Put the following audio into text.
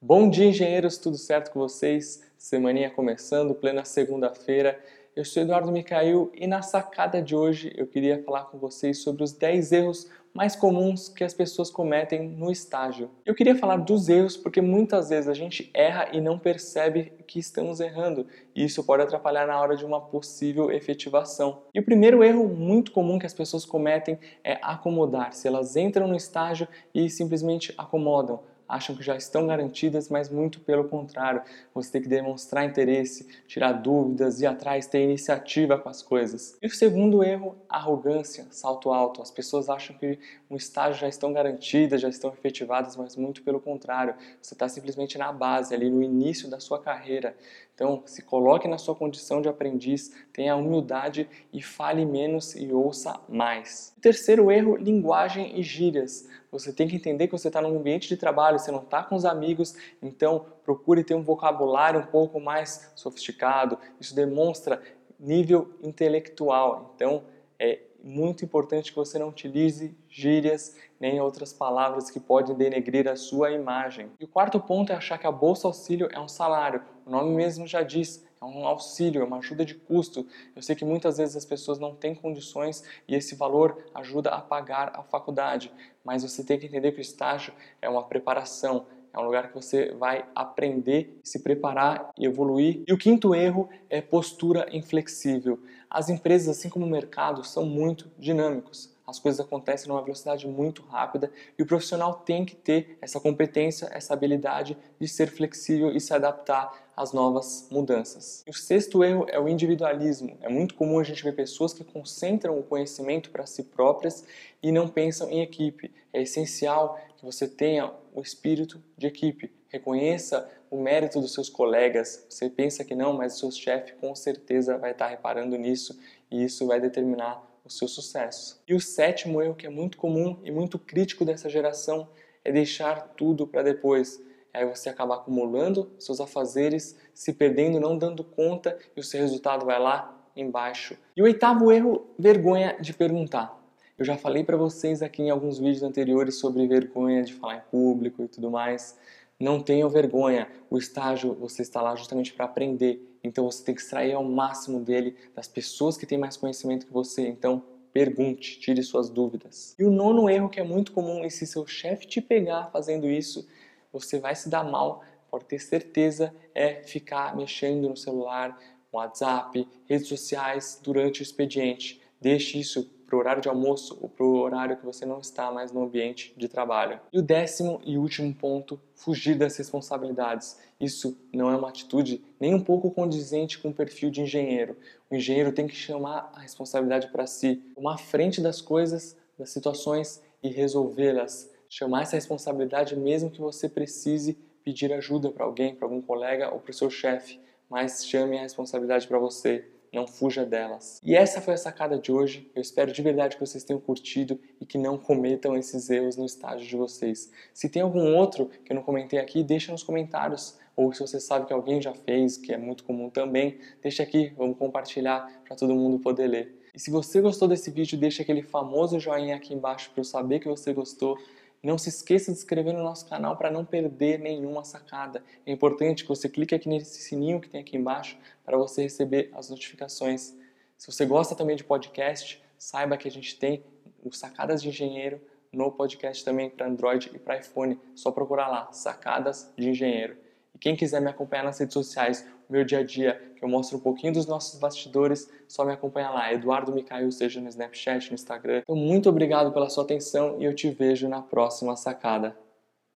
Bom dia, engenheiros, tudo certo com vocês? Semaninha começando, plena segunda-feira. Eu sou Eduardo Micael e na sacada de hoje eu queria falar com vocês sobre os 10 erros mais comuns que as pessoas cometem no estágio. Eu queria falar dos erros porque muitas vezes a gente erra e não percebe que estamos errando, e isso pode atrapalhar na hora de uma possível efetivação. E o primeiro erro muito comum que as pessoas cometem é acomodar-se. Elas entram no estágio e simplesmente acomodam acham que já estão garantidas, mas muito pelo contrário. Você tem que demonstrar interesse, tirar dúvidas, ir atrás, ter iniciativa com as coisas. E o segundo erro, arrogância, salto alto. As pessoas acham que um estágio já estão garantidas, já estão efetivadas, mas muito pelo contrário. Você está simplesmente na base, ali no início da sua carreira. Então, se coloque na sua condição de aprendiz, tenha humildade e fale menos e ouça mais. O terceiro erro, linguagem e gírias. Você tem que entender que você está num ambiente de trabalho, você não está com os amigos, então procure ter um vocabulário um pouco mais sofisticado. Isso demonstra nível intelectual. Então, é muito importante que você não utilize gírias nem outras palavras que podem denegrir a sua imagem. E o quarto ponto é achar que a bolsa auxílio é um salário. O nome mesmo já diz, é um auxílio, é uma ajuda de custo. Eu sei que muitas vezes as pessoas não têm condições e esse valor ajuda a pagar a faculdade, mas você tem que entender que o estágio é uma preparação, é um lugar que você vai aprender, se preparar e evoluir. E o quinto erro é postura inflexível. As empresas, assim como o mercado, são muito dinâmicos as coisas acontecem numa velocidade muito rápida e o profissional tem que ter essa competência, essa habilidade de ser flexível e se adaptar às novas mudanças. E o sexto erro é o individualismo. É muito comum a gente ver pessoas que concentram o conhecimento para si próprias e não pensam em equipe. É essencial que você tenha o espírito de equipe. Reconheça o mérito dos seus colegas. Você pensa que não, mas o seu chefe com certeza vai estar reparando nisso e isso vai determinar o seu sucesso. E o sétimo erro que é muito comum e muito crítico dessa geração é deixar tudo para depois. Aí você acaba acumulando seus afazeres, se perdendo, não dando conta e o seu resultado vai lá embaixo. E o oitavo erro, vergonha de perguntar. Eu já falei para vocês aqui em alguns vídeos anteriores sobre vergonha de falar em público e tudo mais. Não tenham vergonha. O estágio você está lá justamente para aprender. Então você tem que extrair ao máximo dele das pessoas que têm mais conhecimento que você. Então pergunte, tire suas dúvidas. E o nono erro que é muito comum e se seu chefe te pegar fazendo isso, você vai se dar mal. Pode ter certeza é ficar mexendo no celular, WhatsApp, redes sociais durante o expediente. Deixe isso para o horário de almoço ou para o horário que você não está mais no ambiente de trabalho. E o décimo e último ponto, fugir das responsabilidades. Isso não é uma atitude nem um pouco condizente com o perfil de engenheiro. O engenheiro tem que chamar a responsabilidade para si, tomar frente das coisas, das situações e resolvê-las. Chamar essa responsabilidade mesmo que você precise pedir ajuda para alguém, para algum colega ou para o seu chefe, mas chame a responsabilidade para você não fuja delas. E essa foi a sacada de hoje. Eu espero de verdade que vocês tenham curtido e que não cometam esses erros no estágio de vocês. Se tem algum outro que eu não comentei aqui, deixa nos comentários. Ou se você sabe que alguém já fez, que é muito comum também, deixa aqui, vamos compartilhar para todo mundo poder ler. E se você gostou desse vídeo, deixa aquele famoso joinha aqui embaixo para eu saber que você gostou. Não se esqueça de inscrever no nosso canal para não perder nenhuma sacada. É importante que você clique aqui nesse sininho que tem aqui embaixo para você receber as notificações. Se você gosta também de podcast, saiba que a gente tem o Sacadas de Engenheiro no podcast também para Android e para iPhone. Só procurar lá, Sacadas de Engenheiro. Quem quiser me acompanhar nas redes sociais, meu dia a dia, que eu mostro um pouquinho dos nossos bastidores, só me acompanha lá, Eduardo Micael, seja no Snapchat, no Instagram. Então, muito obrigado pela sua atenção e eu te vejo na próxima sacada.